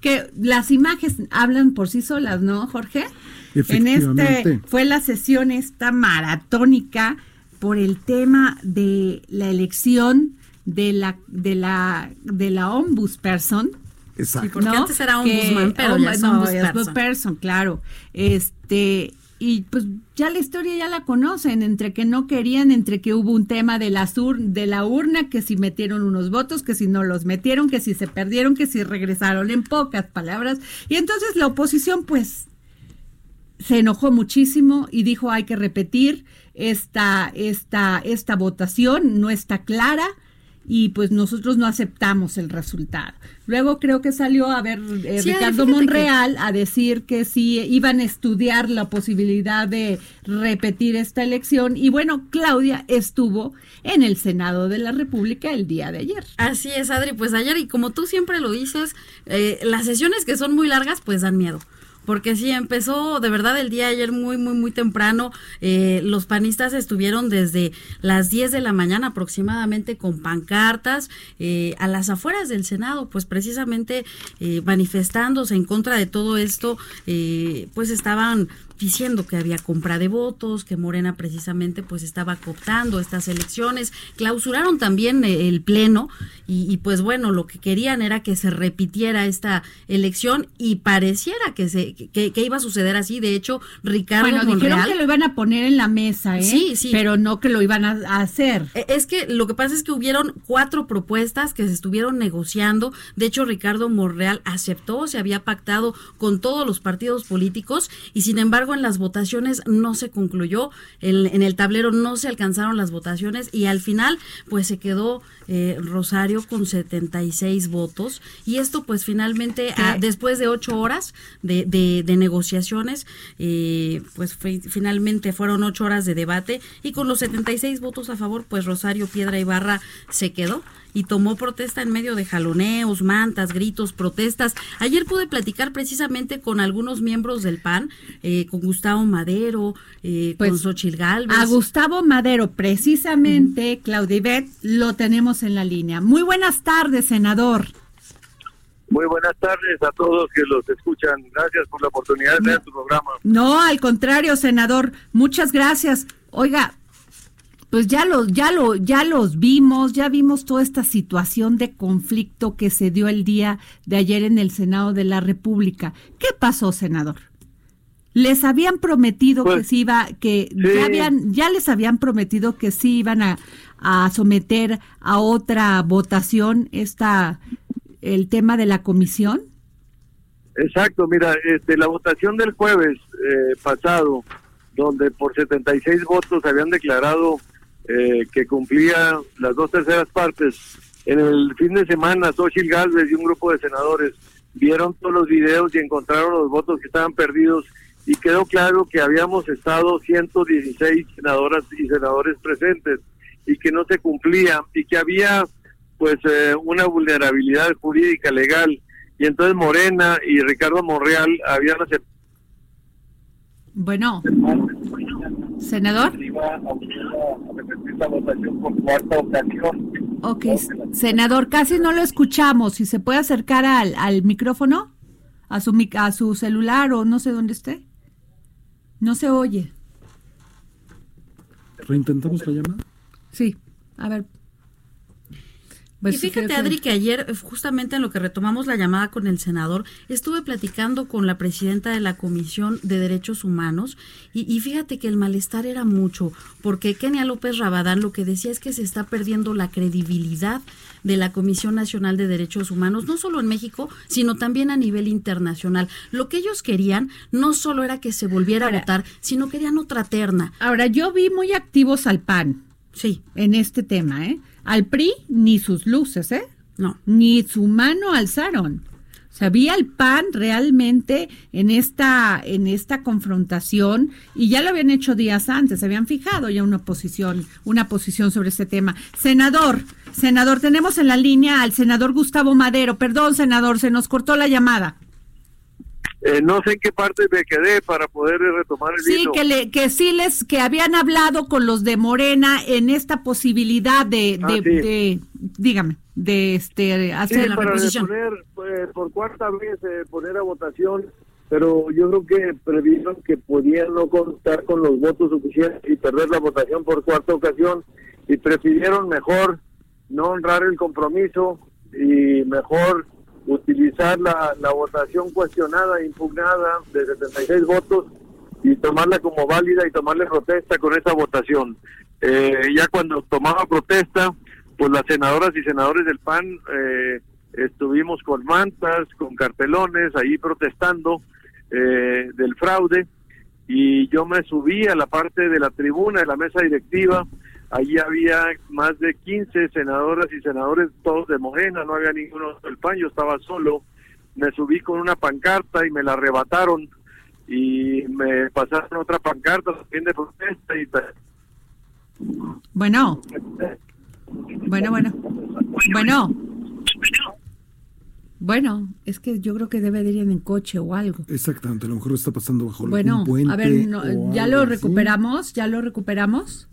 que las imágenes hablan por sí solas, ¿no, Jorge? En este fue la sesión esta maratónica por el tema de la elección de la de la de la ombudsperson. Exacto. porque antes era ombudsman, pero ya es ombudsperson. claro. Este y pues ya la historia ya la conocen, entre que no querían, entre que hubo un tema de la, sur, de la urna, que si metieron unos votos, que si no los metieron, que si se perdieron, que si regresaron, en pocas palabras. Y entonces la oposición pues se enojó muchísimo y dijo hay que repetir esta, esta, esta votación, no está clara y pues nosotros no aceptamos el resultado. Luego creo que salió a ver eh, Ricardo Monreal a decir que sí iban a estudiar la posibilidad de repetir esta elección y bueno, Claudia estuvo en el Senado de la República el día de ayer. Así es, Adri, pues ayer y como tú siempre lo dices, eh, las sesiones que son muy largas pues dan miedo porque sí, empezó de verdad el día ayer muy, muy, muy temprano. Eh, los panistas estuvieron desde las 10 de la mañana aproximadamente con pancartas eh, a las afueras del Senado, pues precisamente eh, manifestándose en contra de todo esto, pues estaban diciendo que había compra de votos, que Morena precisamente pues estaba cooptando estas elecciones, clausuraron también eh, el pleno y, pues bueno, lo que querían era que se repitiera esta elección y pareciera que se que, iba a suceder así, de hecho Ricardo bueno, dijeron que lo iban a poner en la mesa, ¿eh? Sí, sí. Pero no que lo iban a, hacer. E, es que lo que pasa es que hubieron cuatro propuestas que se estuvieron negociando, de hecho Ricardo Monreal aceptó, se había pactado con todos los partidos políticos y sin embargo en las votaciones no se concluyó, en, el tablero no se alcanzaron las votaciones y al final pues se quedó eh, Rosario con 76 votos y esto pues finalmente después de ocho horas de, de, negociaciones eh, pues finalmente fueron ocho horas de debate y con los 76 votos a favor pues Rosario Piedra Ibarra se quedó y tomó protesta en medio de jaloneos, mantas, gritos, protestas. Ayer pude platicar precisamente con algunos miembros del PAN, eh, con Gustavo Madero, eh, con pues, Xochil Gálvez. A Gustavo Madero, precisamente, Claudia Claudia lo tenemos en la línea. Muy buenas tardes, senador. Muy buenas tardes a todos que los escuchan. Gracias por la oportunidad de ver tu programa. No, al contrario, senador. Muchas gracias. Oiga, pues ya los, ya lo, ya los vimos, ya vimos toda esta situación de conflicto que se dio el día de ayer en el Senado de la República. ¿Qué pasó, senador? Les habían prometido que Pues, sí iba, que ya habían, ya les habían prometido que sí iban a, a someter a otra votación esta el tema de la comisión. Exacto, mira, este, la votación del jueves eh, pasado, donde por 76 votos habían declarado eh, que cumplía las dos terceras partes, en el fin de semana, Xochitl Gálvez y un grupo de senadores vieron todos los videos y encontraron los votos que estaban perdidos. Y quedó claro que habíamos estado 116 senadoras y senadores presentes y que no se cumplía y que había pues eh, una vulnerabilidad jurídica legal. Y entonces Morena y Ricardo Monreal habían aceptado Bueno, senador. Ok, senador, casi no lo escuchamos. Si se puede acercar al, al micrófono, a su, a su celular o no sé dónde esté. No se oye. ¿Reintentamos la llamada? Sí, a ver. Pues y fíjate, Adri, que ayer, eh, justamente en lo que retomamos la llamada con el senador, estuve platicando con la presidenta de la Comisión de Derechos Humanos y, y fíjate que el malestar era mucho, porque Kenia López Rabadán lo que decía es que se está perdiendo la credibilidad de la Comisión Nacional de Derechos Humanos, no solo en México, sino también a nivel internacional. Lo que ellos querían no solo era que se volviera a votar, sino querían otra terna. Ahora, yo vi muy activos al PAN. Sí. En este tema, ¿eh? Al PRI ni sus luces, ¿eh? No. Ni su mano alzaron. O sea, vi al PAN realmente en esta, en esta confrontación y ya lo habían hecho días antes, se habían fijado ya una posición, una posición sobre este tema. Senador, senador, tenemos en la línea al senador Gustavo Madero. Perdón, senador, se nos cortó la llamada. Eh, no sé en qué parte me quedé para poder retomar el Sí, hilo. que, le, que sí les, que habían hablado con los de Morena en esta posibilidad de, Ah, de, sí. de- dígame, de este hacer Sí, la para reposición. poner pues, por cuarta vez eh, poner a votación, pero yo creo que previeron que podían no contar con los votos suficientes y perder la votación por cuarta ocasión y prefirieron mejor no honrar el compromiso y mejor utilizar la, la votación cuestionada, impugnada de 76 votos y tomarla como válida y tomarle protesta con esa votación. Eh, ya cuando tomaba protesta, pues las senadoras y senadores del PAN eh, estuvimos con mantas, con cartelones, ahí protestando eh, del fraude y yo me subí a la parte de la tribuna de la mesa directiva, allí había más de 15 senadoras y senadores, todos de Morena, no había ninguno del PAN, yo estaba solo, me subí con una pancarta y me la arrebataron y me pasaron otra pancarta también de protesta y Bueno, bueno, bueno, bueno. Bueno, es que yo creo que debe de ir en coche o algo. Exactamente, a lo mejor está pasando bajo Bueno, un puente. a ver, no, ¿ya algo lo así. recuperamos? ¿Ya lo recuperamos?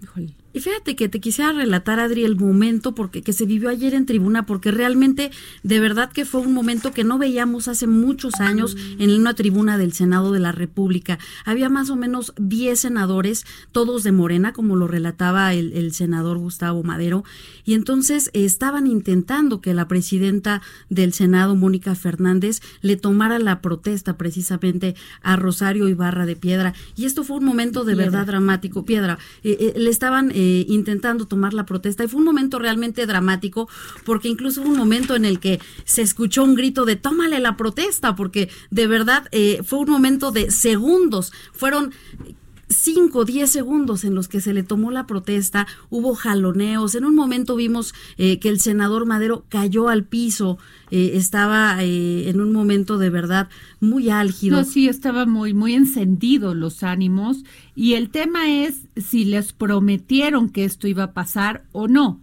Híjole. Y fíjate que te quisiera relatar, Adri, el momento porque que se vivió ayer en tribuna, porque realmente, de verdad que fue un momento que no veíamos hace muchos años en una tribuna del Senado de la República. Había más o menos 10 senadores, todos de Morena, como lo relataba el, el senador Gustavo Madero, y entonces eh, estaban intentando que la presidenta del Senado, Mónica Fernández, le tomara la protesta precisamente a Rosario Ibarra de Piedra. Y esto fue un momento de Piedra. verdad dramático. Piedra, eh, eh, le estaban eh, intentando tomar la protesta y fue un momento realmente dramático porque incluso hubo un momento en el que se escuchó un grito de tómale la protesta porque de verdad eh, fue un momento de segundos. Fueron 5, 10 segundos en los que se le tomó la protesta, hubo jaloneos, en un momento vimos eh, que el senador Madero cayó al piso, eh, estaba eh, en un momento de verdad muy álgido. No, sí, estaba muy, muy encendido los ánimos. Y el tema es si les prometieron que esto iba a pasar o no.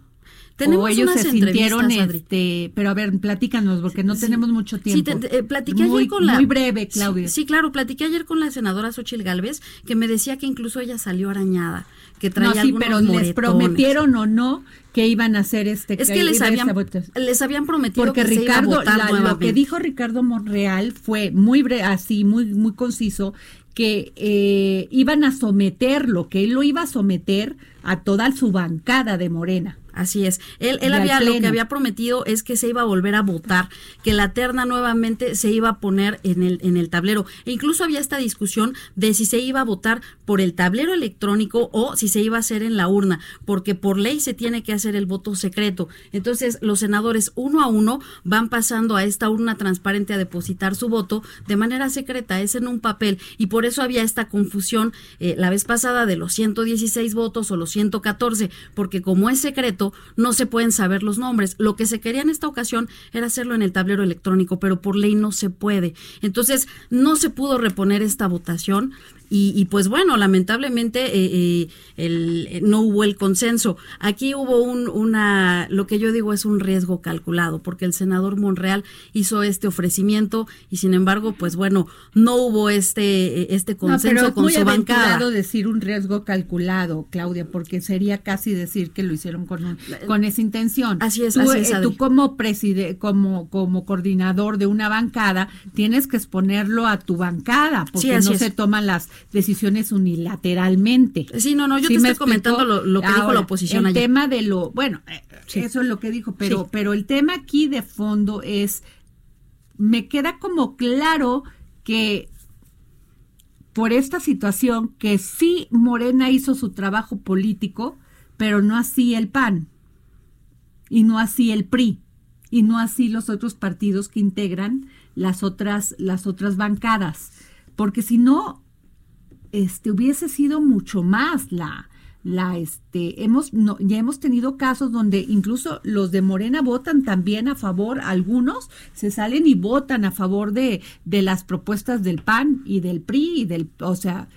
Tenemos o ellos unas se sintieron, este, pero a ver, platícanos, porque no Sí. tenemos mucho Sí, tiempo. te- eh, platiqué muy, ayer con la... Muy breve, Claudia. Sí, sí, claro, platiqué ayer con la senadora Xochil Gálvez, que me decía que incluso ella salió arañada, que traía no, sí, algunos pero les prometieron o no que iban a hacer este Es que les iba a habían, les habían prometido porque que se iba a Ricardo votar la- lo que nuevamente. dijo Ricardo Monreal fue muy bre- así muy muy conciso que eh, iban a someterlo que él lo iba a someter a toda su bancada de Morena Así es. Él, él había, lo que había prometido es que se iba a volver a votar, que la terna nuevamente se iba a poner en el, en el tablero. E incluso había esta discusión de si se iba a votar por el tablero electrónico o si se iba a hacer en la urna, porque por ley se tiene que hacer el voto secreto. Entonces, los senadores uno a uno van pasando a esta urna transparente a depositar su voto de manera secreta, es en un papel. Y por eso había esta confusión eh, la vez pasada de los 116 votos o los 114, porque como es secreto, no se pueden saber los nombres. Lo que se quería en esta ocasión era hacerlo en el tablero electrónico, pero por ley no se puede. Entonces, no se pudo reponer esta votación. Y, y pues bueno, lamentablemente eh, eh, el, eh, no hubo el consenso. Aquí hubo un, una, lo que yo digo es un riesgo calculado, porque el senador Monreal hizo este ofrecimiento y sin embargo, pues bueno, no hubo este, este No, consenso pero es con muy su bancada. decir un riesgo calculado, Claudia, porque sería casi decir que lo hicieron con, un- con esa intención. Así es, tú, así es, Adri. tú como preside, como como coordinador de una bancada tienes que exponerlo a tu bancada, porque Sí, no es. se toman las decisiones unilateralmente. Sí, no, no, yo te estoy comentando lo- lo que dijo la oposición El ayer. tema de lo, bueno, eh, eso es lo que dijo, pero Sí. pero el tema aquí de fondo es me queda como claro que por esta situación que sí Morena hizo su trabajo político, pero no así el PAN y no así el PRI y no así los otros partidos que integran las otras las otras bancadas, porque si no este hubiese sido mucho más la la este hemos no, ya hemos tenido casos donde incluso los de Morena votan también a favor algunos se salen y votan a favor de de las propuestas del PAN y del PRI y del o sea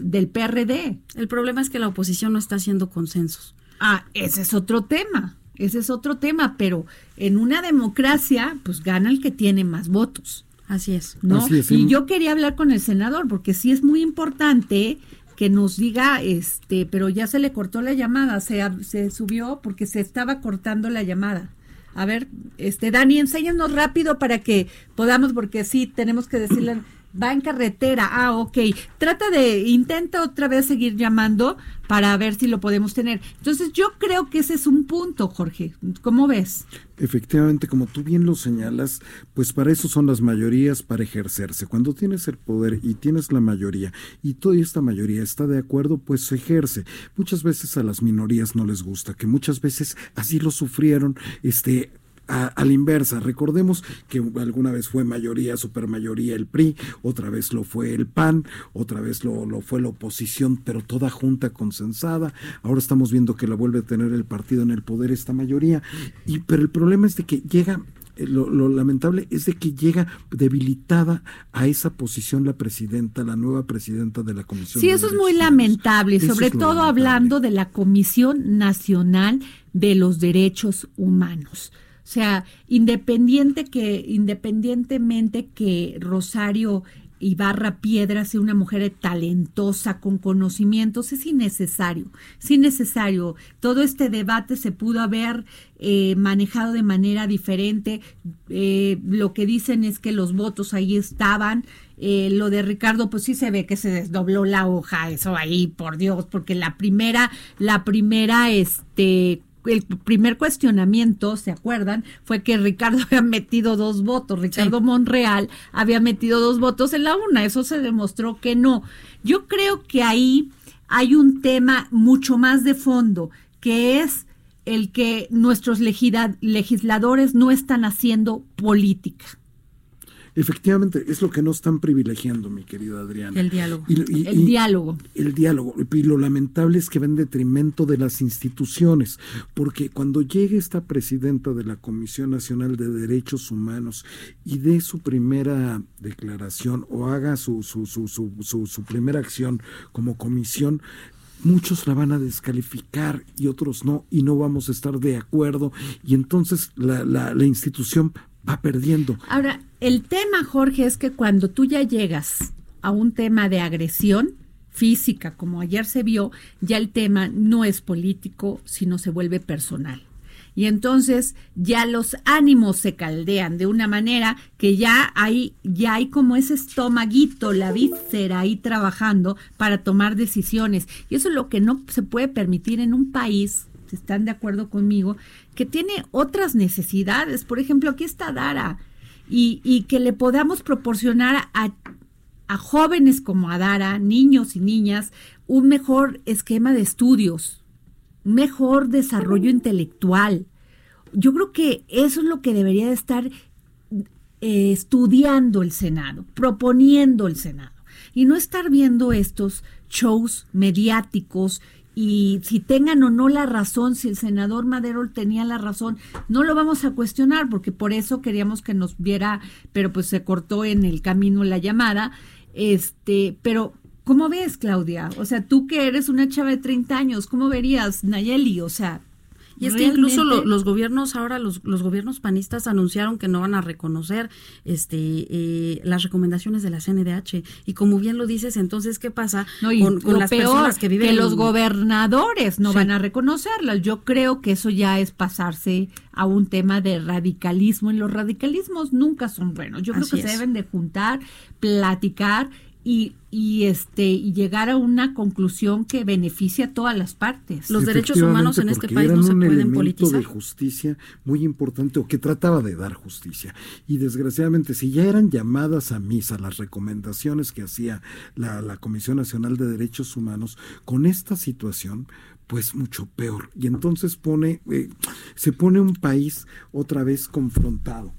del PRD. El problema es que la oposición no está haciendo consensos. Ah, ese es otro tema. Ese es otro tema, pero en una democracia, pues gana el que tiene más votos. Así es. ¿no? Así es, y yo quería hablar con el senador, porque sí es muy importante que nos diga, este, pero ya se le cortó la llamada, se, se subió porque se estaba cortando la llamada. A ver, este, Dani, enséñanos rápido para que podamos, porque sí, tenemos que decirle, va en carretera, ah, ok, trata de, intenta otra vez seguir llamando para ver si lo podemos tener. Entonces, yo creo que ese es un punto, Jorge, ¿cómo ves? Efectivamente, como tú bien lo señalas, pues para eso son las mayorías, para ejercerse. Cuando tienes el poder y tienes la mayoría y toda esta mayoría está de acuerdo, pues se ejerce. Muchas veces a las minorías no les gusta, que muchas veces así lo sufrieron, este a, a la inversa. Recordemos que alguna vez fue mayoría, supermayoría el PRI, otra vez lo fue el PAN, otra vez lo, lo fue la oposición, pero toda junta consensada. Ahora estamos viendo que la vuelve a tener el partido en el poder esta mayoría. Y pero el problema es de que llega eh, lo, lo lamentable es de que llega debilitada a esa posición la presidenta, la nueva presidenta de la Comisión. Sí, de eso es muy lamentable, Eso sobre todo lamentable. hablando de la Comisión Nacional de los Derechos Humanos. O sea, independiente que, independientemente que Rosario Ibarra Piedra sea una mujer talentosa, con conocimientos, es innecesario, es innecesario. Todo este debate se pudo haber eh, manejado de manera diferente. Eh, lo que dicen es que los votos ahí estaban. Eh, lo de Ricardo, pues sí se ve que se desdobló la hoja, eso ahí, por Dios, porque la primera, la primera, este, el primer cuestionamiento, ¿se acuerdan? Fue que Ricardo había metido dos votos, Ricardo Monreal había metido dos votos en la una, eso se demostró que no. Yo creo que ahí hay un tema mucho más de fondo, que es el que nuestros legisladores no están haciendo política. Efectivamente, es lo que no están privilegiando, mi querida Adriana. El diálogo. Y- y- El y- diálogo. El diálogo. Y lo lamentable es que va en detrimento de las instituciones, porque cuando llegue esta presidenta de la Comisión Nacional de Derechos Humanos y dé su primera declaración o haga su, su, su, su, su, su primera acción como comisión, muchos la van a descalificar y otros no, y no vamos a estar de acuerdo, y entonces la, la, la institución va perdiendo. Ahora, el tema, Jorge, es que cuando tú ya llegas a un tema de agresión física, como ayer se vio, ya el tema no es político, sino se vuelve personal. Y entonces ya los ánimos se caldean de una manera que ya hay, ya hay como ese estomaguito, la víscera ahí trabajando para tomar decisiones. Y eso es lo que no se puede permitir en un país están de acuerdo conmigo, que tiene otras necesidades. Por ejemplo, aquí está Dara, y, que le podamos proporcionar a, jóvenes como a Dara, niños y niñas, un mejor esquema de estudios, mejor desarrollo intelectual. Yo creo que eso es lo que debería de estar eh, estudiando el Senado, proponiendo el Senado, y no estar viendo estos shows mediáticos y si tengan o no la razón, si el senador Madero tenía la razón, no lo vamos a cuestionar porque por eso queríamos que nos viera, pero pues se cortó en el camino la llamada. Este, pero ¿cómo ves, Claudia? O sea, tú que eres una chava de 30 años, ¿cómo verías, Nayeli? O sea, y es que incluso los gobiernos, ahora los, los, gobiernos panistas anunciaron que no van a reconocer este eh, las recomendaciones de la CNDH. Y como bien lo dices, entonces, ¿qué pasa con, las personas que viven que los gobernadores no van a reconocerlas? Yo creo que eso ya es pasarse a un tema de radicalismo. Y los radicalismos nunca son buenos. Yo creo que se deben de juntar, platicar y, y este y llegar a una conclusión que beneficie a todas las partes. Los derechos humanos en este país no se pueden politizar. de justicia muy importante o que trataba de dar justicia. Y desgraciadamente si ya eran llamadas a misa las recomendaciones que hacía la, la Comisión Nacional de Derechos Humanos con esta situación pues mucho peor. Y entonces pone, eh, se pone un país otra vez confrontado.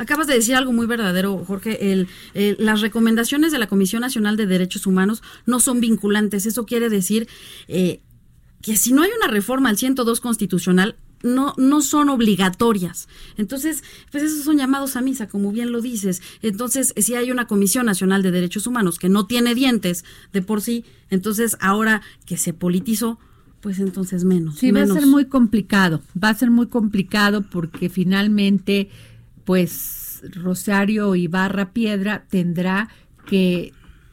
Acabas de decir algo muy verdadero, Jorge. El, las recomendaciones de la Comisión Nacional de Derechos Humanos no son vinculantes. Eso quiere decir eh, que si no hay una reforma al 102 constitucional, no, no son obligatorias. Entonces, pues esos son llamados a misa, como bien lo dices. Entonces, si hay una Comisión Nacional de Derechos Humanos que no tiene dientes de por sí, entonces ahora que se politizó, pues entonces menos. Sí, va a ser muy complicado. Va a ser muy complicado porque finalmente pues Rosario Ibarra Piedra tendrá que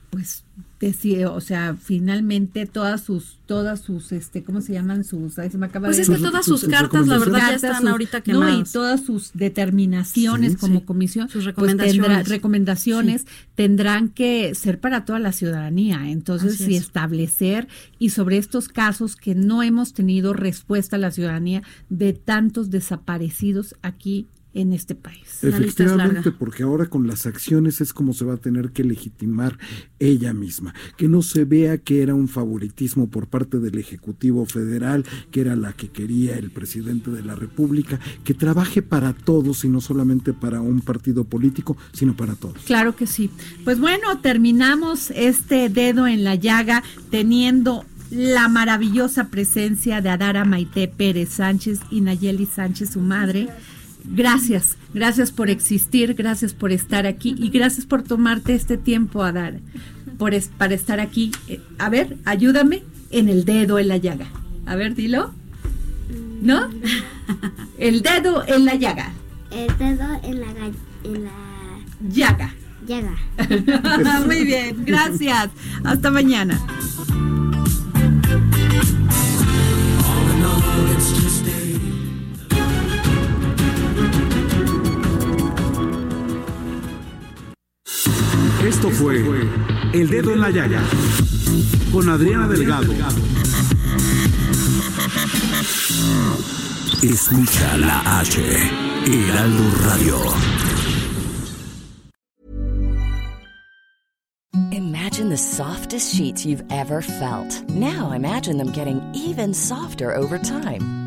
pues decir, o sea, finalmente todas sus, todas sus, este, ¿cómo se llaman sus? Ahí se me acaba pues es que todas sus, cartas, la verdad, ya están ahorita quemadas. No, y todas sus determinaciones como comisión, sus pues, recomendaciones, recomendaciones tendrán que ser para toda la ciudadanía. Entonces, y establecer, y sobre estos casos que no hemos tenido respuesta a la ciudadanía de tantos desaparecidos aquí en este país. Efectivamente, porque ahora con las acciones es como se va a tener que legitimar ella misma, que no se vea que era un favoritismo por parte del Ejecutivo Federal, que era la que quería el presidente de la República, que trabaje para todos y no solamente para un partido político, sino para todos. Claro que sí. Pues bueno, terminamos este dedo en la llaga teniendo la maravillosa presencia de Adara Maite Pérez Sánchez y Nayeli Sánchez, su madre Gracias, gracias por existir, gracias por estar aquí y gracias por tomarte este tiempo a dar, por para estar aquí. Eh, a ver, ayúdame en el dedo en la llaga. A ver, dilo. ¿No? El dedo en la llaga. El dedo en la, en la... llaga. Llaga. Muy bien, gracias. Hasta mañana. Esto fue El Dedo en la Llaga con Adriana Delgado. Escucha la H, Heraldo Radio. Imagine the softest sheets you've ever felt. Now imagine them getting even softer over time.